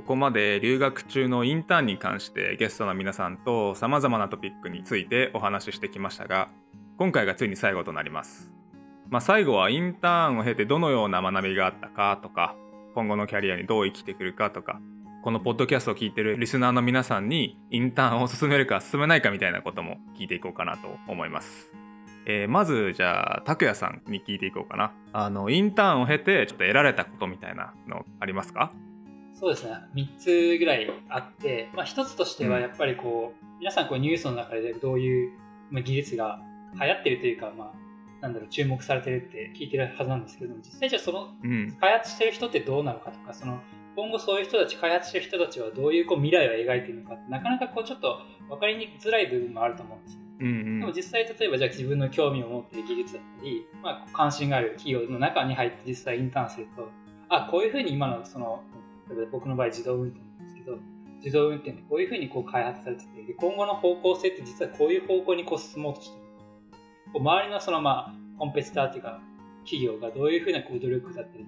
ここまで留学中のインターンに関してゲストの皆さんとさまざまなトピックについてお話ししてきましたが今回がついに最後となります、まあ、最後はインターンを経てどのような学びがあったかとか今後のキャリアにどう生きてくるかとかこのポッドキャストを聞いてるリスナーの皆さんにインターンを進めるか進めないかみたいなことも聞いていこうかなと思います。えーまずじゃあ拓也さんに聞いていこうかな。あのインターンを経てちょっと得られたことみたいなのありますか？そうですね、3つぐらいあって、まあ、1つとしてはうんやっぱりこう、皆さんこうニュースの中でどういうまあ技術が流行ってるというか、まあ、なんだろう、注目されてるって聞いてるはずなんですけども、実際じゃあそのうん。開発してる人ってどうなのかとか、その今後そういう人たち、開発してる人たちはどういうこう未来を描いているのかって、なかなかこうちょっと分かりにづらい部分もあると思うんですよ。うんでも実際例えばじゃあ自分の興味を持っている技術だったり、まあ、関心がある企業の中に入って実際インターンするとあこういうふうに今のその例えば僕の場合自動運転なんですけど自動運転ってこういうふうにこう開発されてて今後の方向性って実はこういう方向にこう進もうとしてる。こう周りのそのまあコンペティターというか企業がどういうふうなこう努力だったり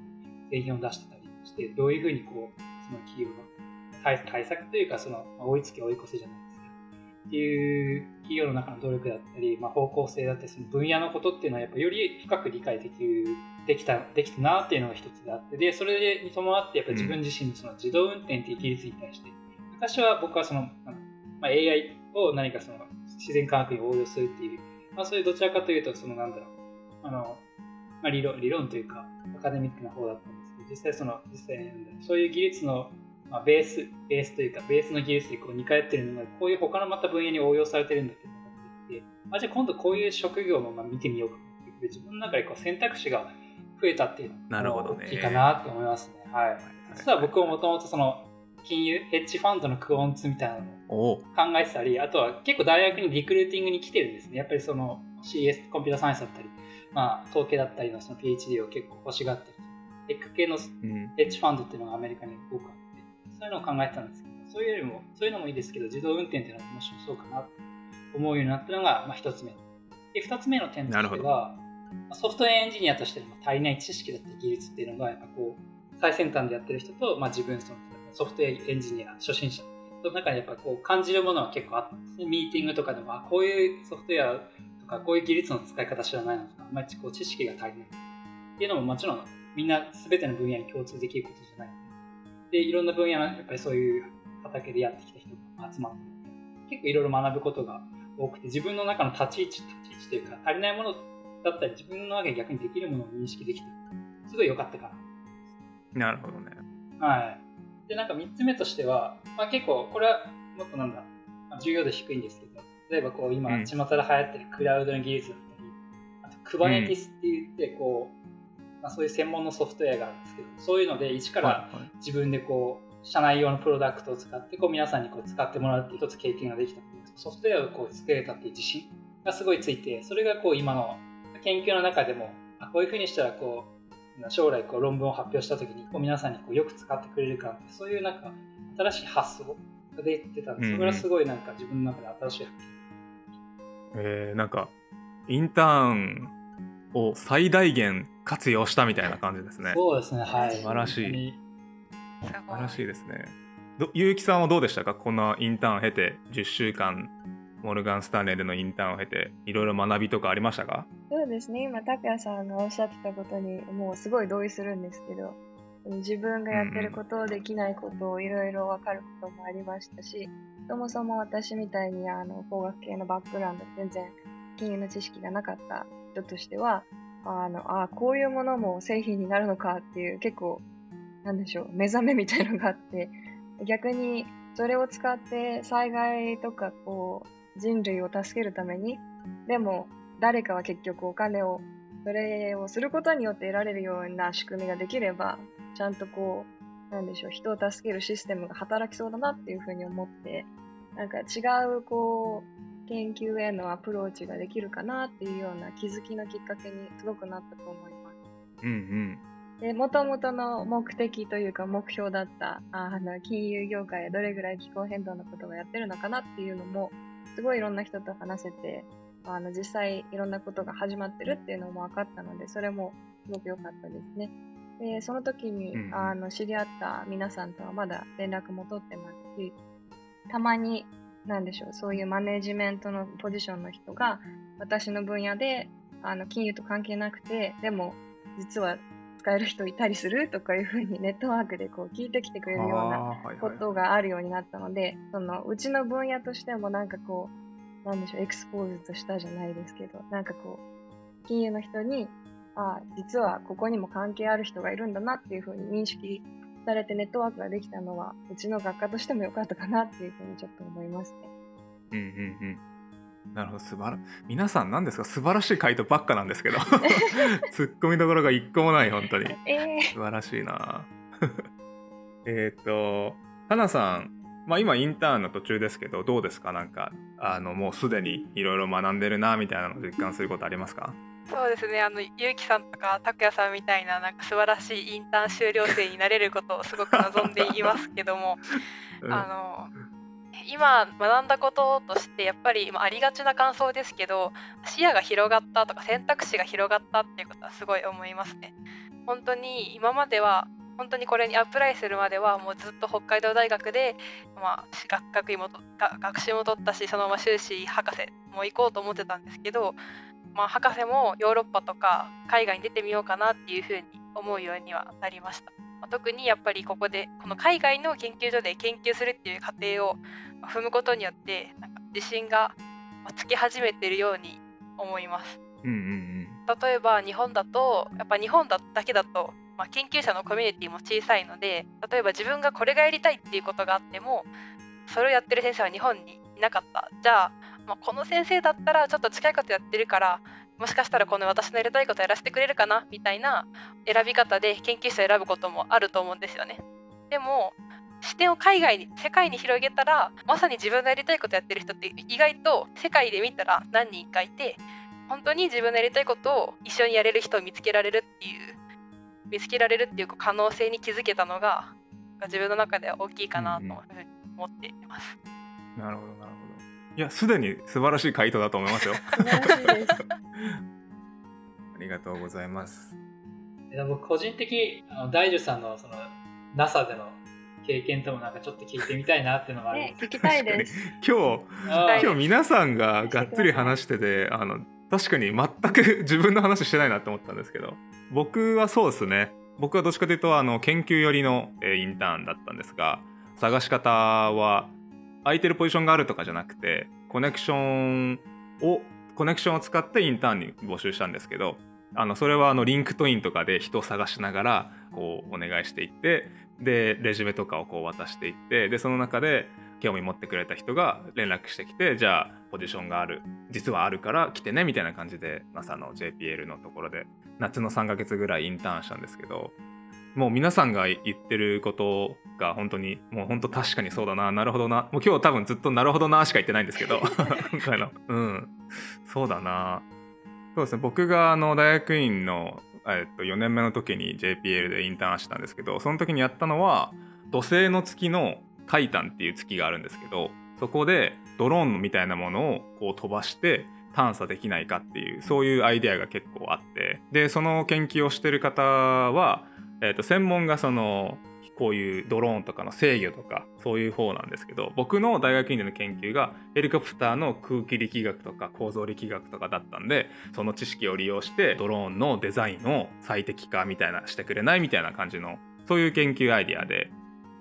製品を出してたりしてどういうふうにこうその企業の対策というかその追いつけ追い越せじゃないっていう企業の中の努力だったり、まあ、方向性だったりその分野のことっていうのはやっぱより深く理解できるできたできたなっていうのが一つであってでそれに伴ってやっぱり自分自身のその自動運転っていう技術に対して、昔は僕はその、まあ、AI を何かその自然科学に応用するっていう、まあ、そういうどちらかというとそのなんだろうあの、まあ、理論理論というかアカデミックな方だったんですけど実際その実際にそういう技術のまあ、ベース、ベースというか、ベースの技術でこう似通ってるのが、こういう他のまた分野に応用されてるんだっていうのが出てきて、あじゃあ今度こういう職業もまあ見てみようかって自分の中でこう選択肢が増えたっていうのがなるほどね大きいかなって思いますね。はい。実は僕はもともとその金融、ヘッジファンドのクオンツみたいなのを。考えてたり、あとは結構大学にリクルーティングに来てるんですね。やっぱりその CS、コンピューターサイエンスだったり、まあ統計だったりのその PhD を結構欲しがってる。テック系のうん。ヘッジファンドっていうのがアメリカに多くあって、そういうのを考えてたんですけど、そういうよりも、そういうのもいいですけど、自動運転っていうのは面白そうかなと思うようになったのが、まあ、一つ目。で、二つ目の点としては、まあソフトウェアエンジニアとしての足りない知識だったり技術っていうのが、やっぱこう、最先端でやってる人と、まあ、自分、そのソフトウェアエンジニア、初心者の中でやっぱこう感じるものは結構あったんですね。ミーティングとかでも、あ、こういうソフトウェアとか、こういう技術の使い方知らないのとか、あんまりこう知識が足りない。っていうのももちろん、みんな全ての分野に共通できることじゃないので、でいろんな分野のやっぱりそういう畑でやってきた人が集まって結構いろいろ学ぶことが多くて自分の中の立ち位置立ち位置というか足りないものだったり自分の中で逆にできるものを認識できたすごい良かったかな。るほどね。なはい。でなんか3つ目としては、まあ、結構これはもっとなんだ、まあ、重要度低いんですけど例えばこう今うん。巷で流行ってるクラウドの技術だったりあと Kubernetes って言ってこう、まあ、そういう専門のソフトウェアがあるんですけどそういうので一から自分でこう社内用のプロダクトを使ってこう皆さんにこう使ってもらうって一つ経験ができたソフトウェアをこう作れたっていう自信がすごいついてそれがこう今の研究の中でもあこういうふうにしたらこう将来こう論文を発表した時にこう皆さんにこうよく使ってくれるかってそういうなんか新しい発想が出てたんでうんうん。それはすごいなんか自分の中で新しい発えー、なんかインターンを最大限活用したみたいな感じですね。見そうですねはい。素晴らしい。素晴らしいですね。ど結城さんはどうでしたか？このインターンを経て10週間モルガン・スタンレーでのインターンを経ていろいろ学びとかありましたか？そうですね、今、拓也さんがおっしゃってたことに、もうすごい同意するんですけど、自分がやってること、できないことをいろいろ分かることもありましたし、そもそも私みたいにあの工学系のバックグラウンド、全然金融の知識がなかった人としては、あのあこういうものも製品になるのかっていう結構、なんでしょう、目覚めみたいのがあって、逆にそれを使って災害とかこう人類を助けるために、でも誰かは結局お金をそれをすることによって得られるような仕組みができればちゃんとこうなんでしょう人を助けるシステムが働きそうだなっていうふうに思ってなんか違うこう研究へのアプローチができるかなっていうような気づきのきっかけにすごくなったと思います。うんうん。で、元々の目的というか目標だった、あの、金融業界でどれぐらい気候変動のことをやってるのかなっていうのも、すごいいろんな人と話せて、あの、実際いろんなことが始まってるっていうのも分かったので、それもすごく良かったですね。で、その時に、あの知り合った皆さんとはまだ連絡も取ってますし、たまに、なんでしょう、そういうマネジメントのポジションの人が、私の分野で、あの、金融と関係なくて、でも、実は使える人いたりする？とかいうふうにネットワークでこう聞いてきてくれるようなことがあるようになったので、そのうちの分野としてもなんかこう、なんでしょう、エクスポーズとしたじゃないですけど、なんかこう、金融の人に、あ実はここにも関係ある人がいるんだなっていうふうに認識されてネットワークができたのは、うちの学科としても良かったかなっていうふうにちょっと思いますね。うんうんうん。なるほど。素晴ら皆さん何ですか？素晴らしい回答ばっかなんですけど。ツッコミどころが一個もない本当に。え素晴らしいな。えっと花さん。まあ今インターンの途中ですけどどうですか？なんかあのもうすでにいろいろ学んでるなみたいなのを実感することありますか？そうですね、あの、ゆうきさんとか、たくやさんみたいな、なんか素晴らしいインターン修了生になれることをすごく望んでいますけども、うんあの、今学んだこととして、やっぱり、まあ、ありがちな感想ですけど、視野が広がったとか、選択肢が広がったっていうことはすごい思いますね。本当に今までは、本当にこれにアプライするまではもうずっと北海道大学で、まあ、学学位も学士も取ったしそのまま修士博士も行こうと思ってたんですけど、まあ、博士もヨーロッパとか海外に出てみようかなっていうふうに思うようにはなりました、まあ特にやっぱりここでこの海外の研究所で研究するっていう過程をまあ踏むことによってなんか自信がまあつき始めてるように思います。うんうん例えば日本だとやっぱ日本だだけだと、まあ、研究者のコミュニティも小さいので例えば自分がこれがやりたいっていうことがあってもそれをやってる先生は日本にいなかった。じゃあ、まあ、この先生だったらちょっと近いことやってるからもしかしたらこの私のやりたいことやらせてくれるかなみたいな選び方で研究者を選ぶこともあると思うんですよね。でも視点を海外に世界に広げたらまさに自分のやりたいことやってる人って意外と世界で見たら何人かいて本当に自分のやりたいことを一緒にやれる人を見つけられるっていう見つけられるっていう可能性に気づけたのが自分の中では大きいかなというふうに思っています。なるほどなるほど。いやすでに素晴らしい回答だと思いますよ。素晴らしいです。ありがとうございます。で僕個人的にあの大樹さんのその NASA での経験ともなんかちょっと聞いてみたいなっていうのがあるんねです、聞きたいです。今日今日皆さんががっつり話しててあの確かに全く 自分の話してないなって思ったんですけど僕はそうですね。僕はどっちかというとあの研究寄りの、えーインターンだったんですが探し方は空いてるポジションがあるとかじゃなくてコネクションをコネクションを使ってインターンに募集したんですけどあのそれはあの LinkedIn とかで人を探しながらこうお願いしていってでレジュメとかをこう渡していってでその中で興味持ってくれた人が連絡してきてじゃあポジションがある実はあるから来てねみたいな感じで NASA の JPL のところで夏の3ヶ月ぐらいインターンしたんですけどもう皆さんが言ってることが本当にもう本当確かにそうだななるほどな。もう今日多分ずっとなるほどなしか言ってないんですけど。今回の。うん。そうだな。そうですね。僕があの大学院の、えっと、4年目の時に JPL でインターンしたんですけどその時にやったのは土星の月のタイタンっていう月があるんですけどそこでドローンみたいなものをこう飛ばして探査できないかっていうそういうアイデアが結構あって。でその研究をしてる方は、えー、と専門がそのこういうドローンとかの制御とかそういう方なんですけど僕の大学院での研究がヘリコプターの空気力学とか構造力学とかだったんでその知識を利用してドローンのデザインを最適化みたいなしてくれないみたいな感じのそういう研究アイデアで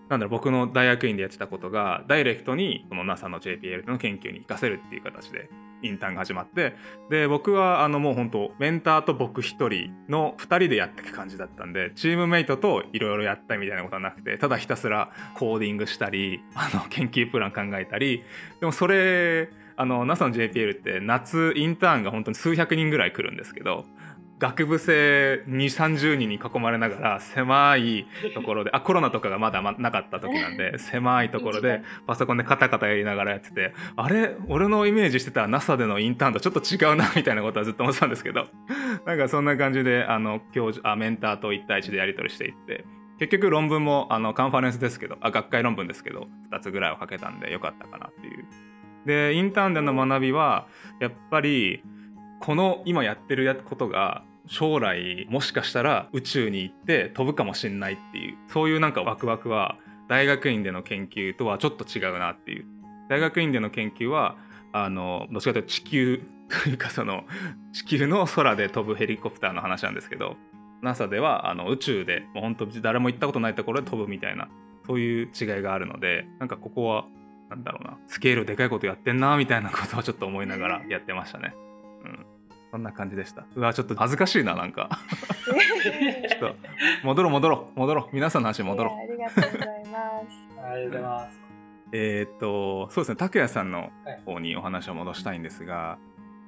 なんだろう僕の大学院でやってたことがダイレクトにこの NASA の JPL の研究に生かせるっていう形でインターンが始まってで僕はあのもう本当メンターと僕一人の2人でやっていく感じだったんでチームメイトといろいろやったみたいなことはなくてただひたすらコーディングしたり あの研究プラン考えたりでもそれ NASA の JPL って夏インターンが本当に数百人ぐらい来るんですけど学部生2 3 0人に囲まれながら狭いところであコロナとかがまだまなかった時なんで狭いところでパソコンでカタカタやりながらやっててあれ？俺のイメージしてた NASA でのインターンとちょっと違うなみたいなことはずっと思ってたんですけど なんかそんな感じであの教授あメンターと1対1でやり取りしていって結局論文もあのカンファレンスですけどあ学会論文ですけど2つぐらいをかけたんでよかったかなっていう。でインターンでの学びはやっぱりこの今やってることが将来もしかしたら宇宙に行って飛ぶかもしんないっていうそういうなんかワクワクは大学院での研究とはちょっと違うなっていう大学院での研究はあのどっちかというと地球というかその 地球の空で飛ぶヘリコプターの話なんですけど NASA ではあの宇宙でもう本当誰も行ったことないところで飛ぶみたいなそういう違いがあるのでなんかここはなんだろうなスケールでかいことやってんなみたいなことをちょっと思いながらやってましたね。うんそんな感じでした。うわ、ちょっと恥ずかしいな、なんか。ちょっと、戻ろう、戻ろう、戻ろう。皆さんの話に戻ろう。ありがとうございます。ありがとうございます。えーっと、そうですね、拓也さんの方にお話を戻したいんですが、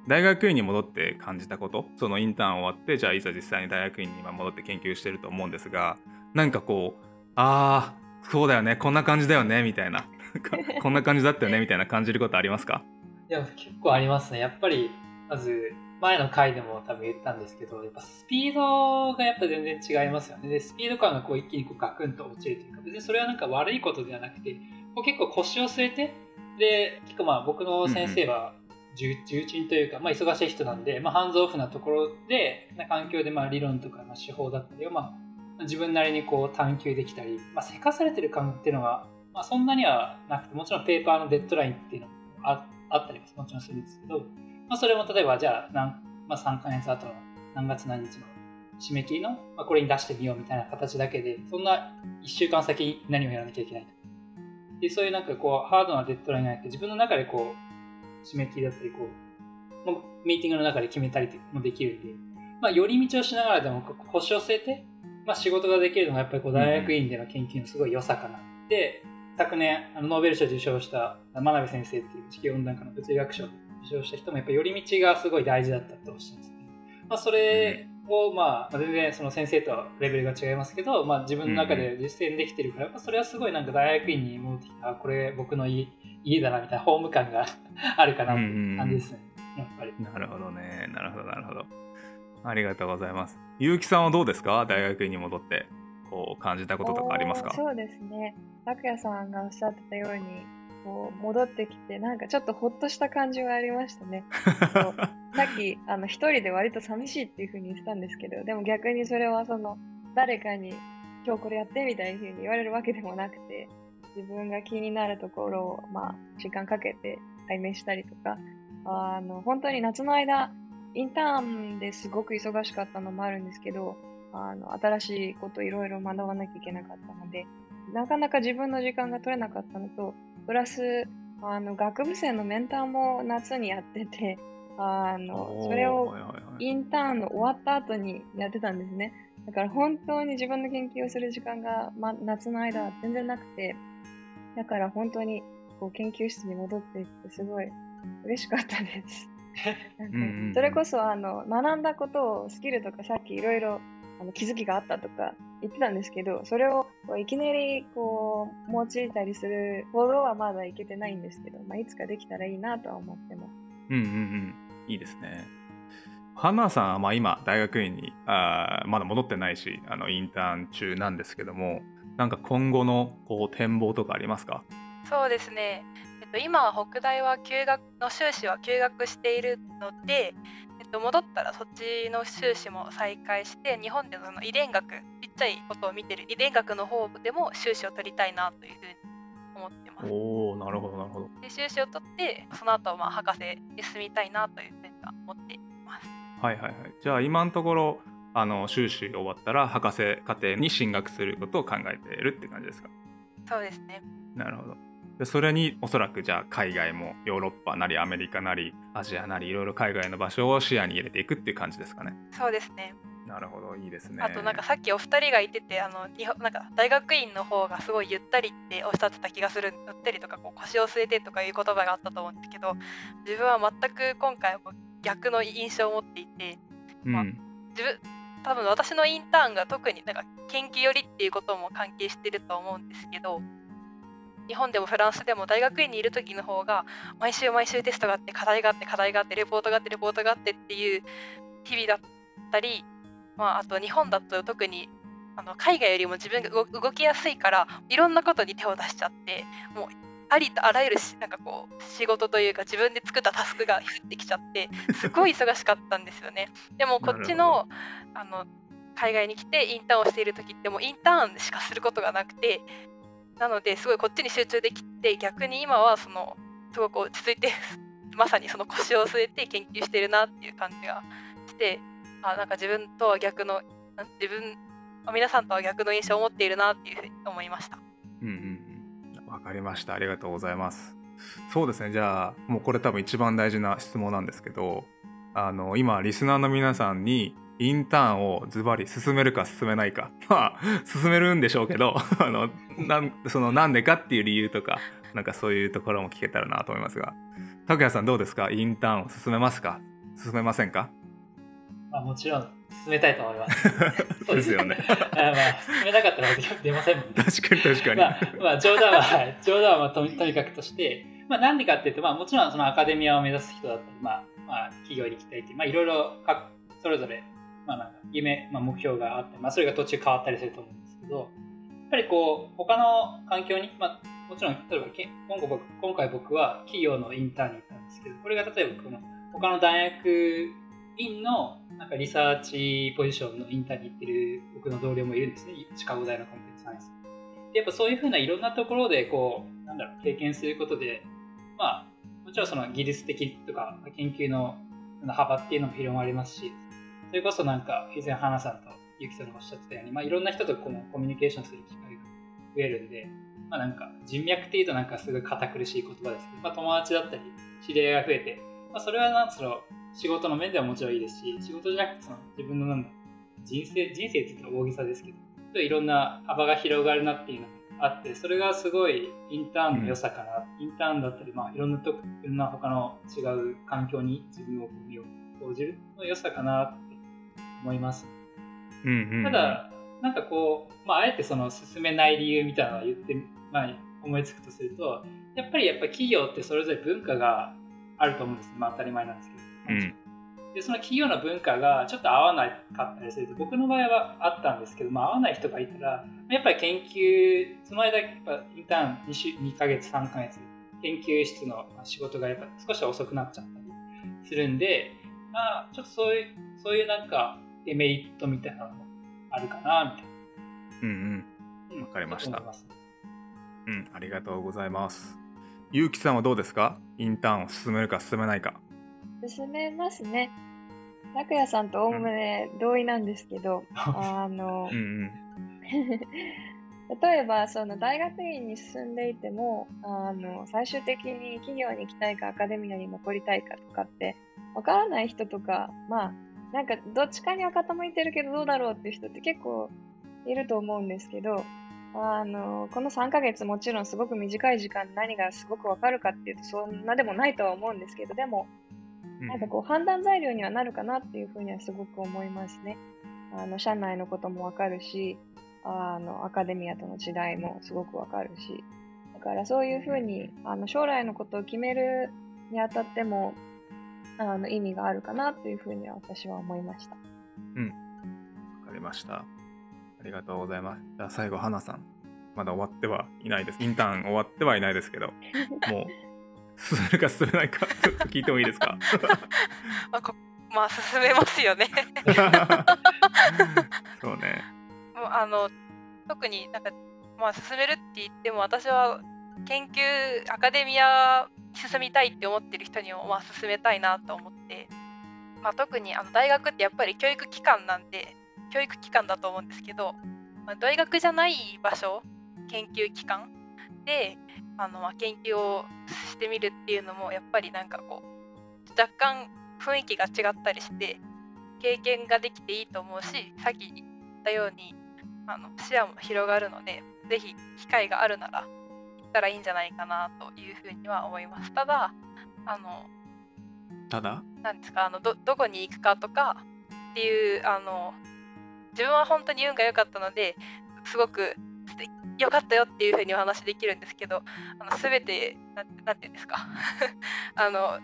大学院に戻って感じたこと、そのインターン終わって、じゃあいざ実際に大学院に今戻って研究してると思うんですが、なんかこう、ああ、そうだよね、こんな感じだよね、みたいな。こんな感じだったよね、みたいな感じることありますか？いや、結構ありますね。やっぱり、まず、前の回でも多分言ったんですけど、やっぱスピードがやっぱ全然違いますよね。で、スピード感がこう一気にこうガクンと落ちるというか、別にそれはなんか悪いことではなくて、こう結構腰を据えて、で、結構まあ僕の先生は重重鎮というか、まあ忙しい人なんで、まあハンズオフなところで、な環境でまあ理論とかまあ手法だったりをまあ自分なりにこう探求できたり、まあせかされてる感っていうのは、まあそんなにはなくて、もちろんペーパーのデッドラインっていうのもああったりももちろんするんですけど、まあ、それも例えばじゃあ何、まあ、3ヶ月後の何月何日の締め切りの、まあ、これに出してみようみたいな形だけでそんな1週間先に何をやらなきゃいけないでそういうなんかこうハードなデッドラインがあって自分の中でこう締め切りだったりこうもうミーティングの中で決めたりもできるんで、まあ、寄り道をしながらでも腰を据えて、まあ、仕事ができるのがやっぱりこう大学院での研究のすごい良さかな。で昨年あのノーベル賞を受賞した真鍋先生っていう地球温暖化の物理学賞を受賞した人もやっぱ寄り道がすごい大事だったっておっしゃってて、まあ、それを、まあ、全然その先生とはレベルが違いますけど、まあ、自分の中で実践できてるから、まあ、それはすごいなんか大学院に戻ってきたあこれ僕の家家だなみたいなホーム感が あるかなって感じですね、やっぱり。なるほどね。なるほど、なるほど。ありがとうございます。ゆうきさんはどうですか？大学院に戻って、こう感じたこととかありますか？そうですね。拓也さんがおっしゃってたように、こう戻ってきて、なんかちょっとほっとした感じはありましたね。さっき、あの、一人で割と寂しいっていうふうに言ってたんですけど、でも逆にそれはその、誰かに今日これやってみたいなふうに言われるわけでもなくて、自分が気になるところを、まあ、時間かけて解明したりとか、あの、本当に夏の間、インターンですごく忙しかったのもあるんですけど、あの、新しいこといろいろ学ばなきゃいけなかったので、なかなか自分の時間が取れなかったのと、プラス、あの、学部生のメンターも夏にやってて、あの、それをインターンの終わった後にやってたんですね。だから本当に自分の研究をする時間が、ま、夏の間は全然なくて、だから本当にこう研究室に戻っていってすごい嬉しかったです。それこそあの学んだことをスキルとかさっきいろいろ気づきがあったとか言ってたんですけど、それをこういきなりこう用いたりするほどはまだいけてないんですけど、まあ、いつかできたらいいなとは思ってます。うんうんうん。いいですね。ハンナさんはまあ今大学院にあーまだ戻ってないしあのインターン中なんですけどもなんか今後のこう展望とかありますか？そうですね、えっと、今は北大は休学の修士は休学しているので、えっと、戻ったらそっちの修士も再開して日本でのその遺伝学ちっちゃいことを見てる遺伝学の方でも修士を取りたいなというふうに思ってます。おおなるほどなるほど。で修士を取ってその後はまあ博士へ進みたいなというふうには思っています。はいはいはい。じゃあ今のところあの修士終わったら博士課程に進学することを考えているって感じですか？そうですね。なるほど。でそれにおそらくじゃあ海外もヨーロッパなりアメリカなりアジアなりいろいろ海外の場所を視野に入れていくっていう感じですかね。そうですね。なるほどいいですね。あとなんかさっきお二人が言っててあの日本なんか大学院の方がすごいゆったりっておっしゃってた気がするゆったりとかこう腰を据えてとかいう言葉があったと思うんですけど自分は全く今回逆の印象を持っていてうん、まあ自分多分私のインターンが特になんか研究寄りっていうことも関係してると思うんですけど日本でもフランスでも大学院にいる時の方が毎週毎週テストがあって課題があって課題があってレポートがあってレポートがあってっていう日々だったり、まあ、あと日本だと特にあの海外よりも自分が動動きやすいからいろんなことに手を出しちゃってもうありとあらゆるしなんかこう仕事というか自分で作ったタスクが降ってきちゃってすごい忙しかったんですよね。でもこっちのあの海外に来てインターンをしている時ってもうインターンしかすることがなくてなのですごいこっちに集中できて逆に今はそのすごく落ち着いて まさにその腰を据えて研究してるなっていう感じがしてあなんか自分とは逆の自分皆さんとは逆の印象を持っているなっていうふうに思いました。うんうんうん。わかりました。ありがとうございます。そうですね。じゃあ、もうこれ多分一番大事な質問なんですけど、あの、今、リスナーの皆さんに、インターンをズバリ進めるか進めないか。まあ、進めるんでしょうけど、あの、なん、その、なんでかっていう理由とか、なんかそういうところも聞けたらなと思いますが、拓也さんどうですか？インターンを進めますか？進めませんか？まあ、もちろん進めたいと思います。そうですよね。あまあ、進めなかったら出ませんもんね。確かに確かに。まあ、まあ、冗談は、冗談はまあととにかくとして、まあ、なんでかっていうと、まあ、もちろんそのアカデミアを目指す人だったり、まあ、まあ、企業に行きたいっていう、まあ、いろいろ各それぞれ、まあ、なんか夢、まあ、目標があって、まあ、それが途中変わったりすると思うんですけど、やっぱりこう、他の環境に、まあ、もちろん、例えば、今回僕今回僕は企業のインターンに行ったんですけど、これが例えばこの他の大学院のなんかリサーチポジションのインターンに行ってる僕の同僚もいるんですね。シカゴ大のコンピューターサイエンス。やっぱそういうふうないろんなところでこう、なんだろう、経験することで、まあ、もちろんその技術的とか研究の幅っていうのも広がりますし、それこそなんか以前花さんとゆきさんがおっしゃってたように、まあいろんな人とこのコミュニケーションする機会が増えるんで、まあなんか人脈っていうとなんかすごい堅苦しい言葉ですけど、まあ友達だったり知り合いが増えて、まあそれはなんつうの、仕事の面ではもちろんいいですし、仕事じゃなくてその自分のなん人生、人生って言ったら大げさですけど、いろんな幅が広がるなっていうのがあって、それがすごいインターンの良さかな。インターンだったり、まあいろんなと、いろんな他の違う環境に自分を身を投じるの良さかなって思います。うんうんうんただ、なんかこう、まあ、あえてその進めない理由みたいなのを言って、まあ、思いつくとすると、やっぱりやっぱ企業ってそれぞれ文化があると思うんです。まあ当たり前なんですけど。うんで、その企業の文化がちょっと合わなかったりすると、僕の場合はあったんですけど、まあ合わない人がいたら、やっぱり研究、その間、やっぱインターン 2, 週2ヶ月、3ヶ月、研究室の仕事がやっぱ少し遅くなっちゃったりするんで、まあちょっとそういう、そういうなんかデメリットみたいなのもあるかな、みたいな。うんうん。わかりました。うんうんありがとうございます。ゆうきさんはどうですか？インターンを進めるか進めないか。進めますね。拓也さんとおおむね同意なんですけど、あのうん、うん。例えばその大学院に進んでいてもあの最終的に企業に行きたいかアカデミアに残りたいかとかってわからない人とかまあなんかどっちかには傾いてるけどどうだろうっていう人って結構いると思うんですけどあのこの3ヶ月もちろんすごく短い時間で何がすごくわかるかっていうとそんなでもないとは思うんですけどでもうんなんかこう判断材料にはなるかなっていうふうにはすごく思いますね。あの社内のこともわかるし、あのアカデミアとの違いもすごくわかるし、だからそういうふうにあの将来のことを決めるにあたってもあの意味があるかなというふうには私は思いました。わかりました。ありがとうございます。じゃあ最後花さん。まだ終わってはいないです。インターン終わってはいないですけど もう進めるか進めないかちょっと聞いてもいいですか？まあ、こまあ進めますよね。そうね。もうあの特になんか、まあ、進めるって言っても私は研究アカデミア進みたいって思ってる人にもまあ進めたいなと思って、まあ、特にあの大学ってやっぱり教育機関なんで教育機関だと思うんですけど、まあ、大学じゃない場所研究機関であのまあ研究をしてみるっていうのもやっぱりなんかこう若干雰囲気が違ったりして経験ができていいと思うしさっき言ったようにあの視野も広がるのでぜひ機会があるならったらいいんじゃないかなというふうには思います。ただあのただ？なんですか？あのどどこに行くかとかっていうあの自分は本当に運が良かったのですごく良かったよっていうふうにお話できるんですけどあの全てなんていうんですか？あの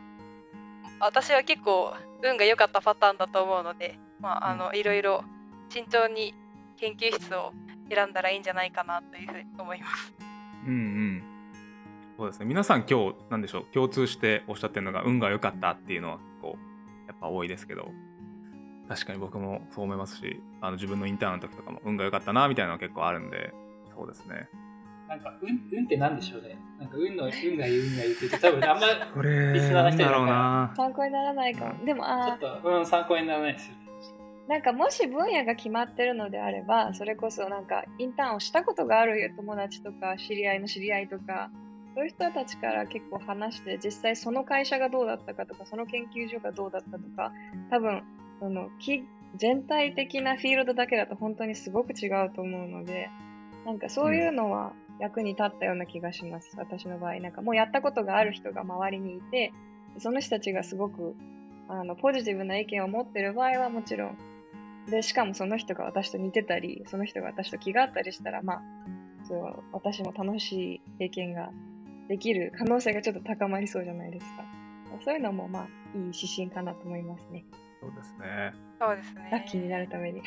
私は結構運が良かったパターンだと思うので、まあ、あのいろいろ慎重に研究室を選んだらいいんじゃないかなというふうに思います。うんうん。そうですね。皆さん今日なんでしょう？共通しておっしゃってるのが運が良かったっていうのはこうやっぱ多いですけど。確かに僕もそう思いますしあの自分のインターンの時とかも運が良かったなみたいなのは結構あるんでそうですね。なんか、運、運って何でしょうね。なんか、運の、運が言う、運が言うって多分あんま、これリスナーの人になんだろうな。参考にならないかも。でも、ちょあっと、うん、参考にならないですよね。なんかもし分野が決まってるのであれば、それこそなんかインターンをしたことがある友達とか知り合いの知り合いとか、そういう人たちから結構話して、実際その会社がどうだったかとか、その研究所がどうだったとか、多分、その全体的なフィールドだけだと本当にすごく違うと思うので、なんかそういうのは役に立ったような気がします、私の場合。なんかもうやったことがある人が周りにいて、その人たちがすごくあのポジティブな意見を持ってる場合はもちろんで、しかもその人が私と似てたり、その人が私と気があったりしたら、まあ、そう私も楽しい経験ができる可能性がちょっと高まりそうじゃないですか。そういうのも、まあ、いい指針かなと思いますね。そうですねそうですね。ラッキーになるために。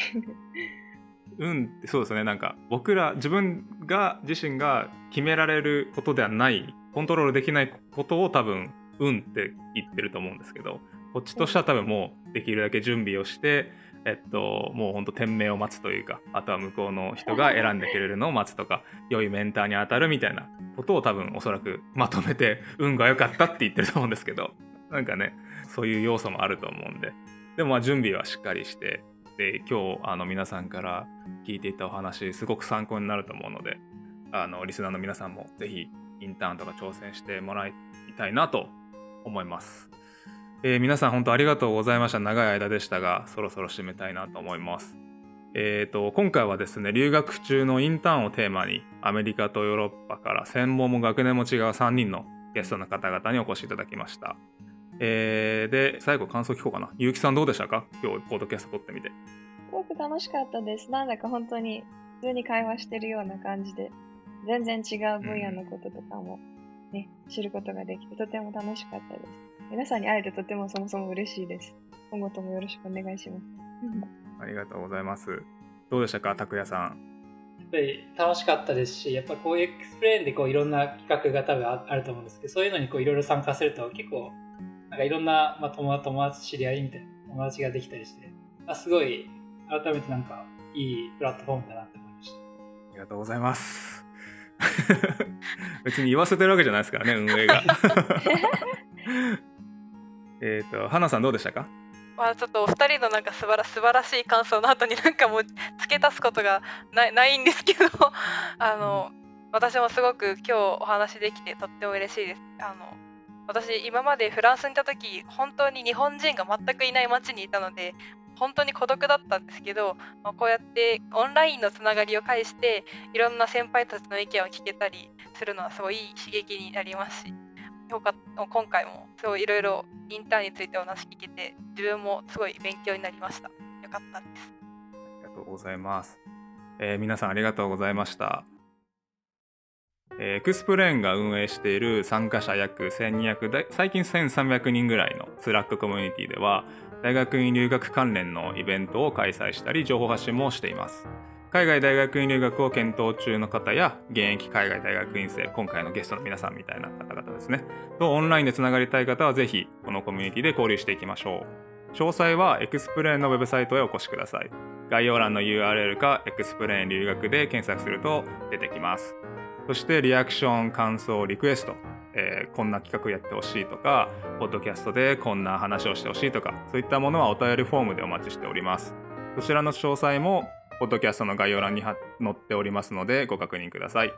運ってそうですねなんか僕ら自分が自身が決められることではないコントロールできないことを多分運って言ってると思うんですけどこっちとしては多分もうできるだけ準備をしてえっともうほんと天命を待つというかあとは向こうの人が選んでくれるのを待つとか良いメンターに当たるみたいなことを多分おそらくまとめて運 が良かったって言ってると思うんですけど なんかねそういう要素もあると思うんで。でもまあ準備はしっかりしてで今日あの皆さんから聞いていたお話すごく参考になると思うのであのリスナーの皆さんもぜひインターンとか挑戦してもらいたいなと思います、えー皆さん本当ありがとうございました。長い間でしたがそろそろ締めたいなと思います。えー、と今回はですね留学中のインターンをテーマにアメリカとヨーロッパから専門も学年も違う3人のゲストの方々にお越しいただきました。えーで最後感想聞こうかな。結城さんどうでしたか？今日ポッドキャスト撮ってみて。すごく楽しかったです。なんだか本当に普通に会話してるような感じで、全然違う分野のこととかもね、知ることができてとても楽しかったです。皆さんに会えてとてもそもそも嬉しいです。今後ともよろしくお願いします。ありがとうございます。どうでしたか、拓也さん？やっぱり楽しかったですし、やっぱこういうエクスプレーンでこういろんな企画が多分ああると思うんですけど、そういうのにこういろいろ参加すると結構、なんかいろんな、まあ、友達、友達、知り合いみたいな友達ができたりして、あすごい改めてなんかいいプラットフォームだなって思いました。ありがとうございます。別に言わせてるわけじゃないですからね、運営が。えっと、花さんどうでしたか？まあちょっとお二人のなんか素晴ら素晴らしい感想の後になんかもう付け足すことがない ないんですけどあの私もすごく今日お話できてとっても嬉しいです。あの私今までフランスにいた時本当に日本人が全くいない街にいたので本当に孤独だったんですけど、まあこうやってオンラインのつながりを介していろんな先輩たちの意見を聞けたりするのはすごいいい刺激になりますし。よかった今回もすごいいろいろインターンについてお話聞けて自分もすごい勉強になりましたよかったですありがとうございます。えー皆さんありがとうございました。えー XPLANE が運営している参加者約1200最近1300人ぐらいの Slack コミュニティでは大学院留学関連のイベントを開催したり情報発信もしています海外大学院留学を検討中の方や現役海外大学院生今回のゲストの皆さんみたいな方々ですね。とオンラインでつながりたい方はぜひこのコミュニティで交流していきましょう。詳細は XPLANE のウェブサイトへお越しください。概要欄の URL か XPLANE 留学で検索すると出てきます。そしてリアクション感想リクエスト、えーこんな企画やってほしいとかポッドキャストでこんな話をしてほしいとかそういったものはお便りフォームでお待ちしております。そちらの詳細もポッドキャストの概要欄に載っておりますのでご確認ください、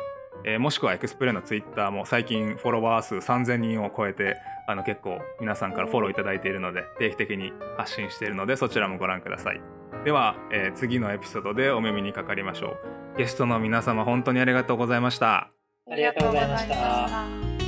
えーもしくはエクスプレのツイッターも最近フォロワー数3000人を超えてあの結構皆さんからフォローいただいているので定期的に発信しているのでそちらもご覧ください。では、えー次のエピソードでお耳にかかりましょう。ゲストの皆様本当にありがとうございました。ありがとうございました。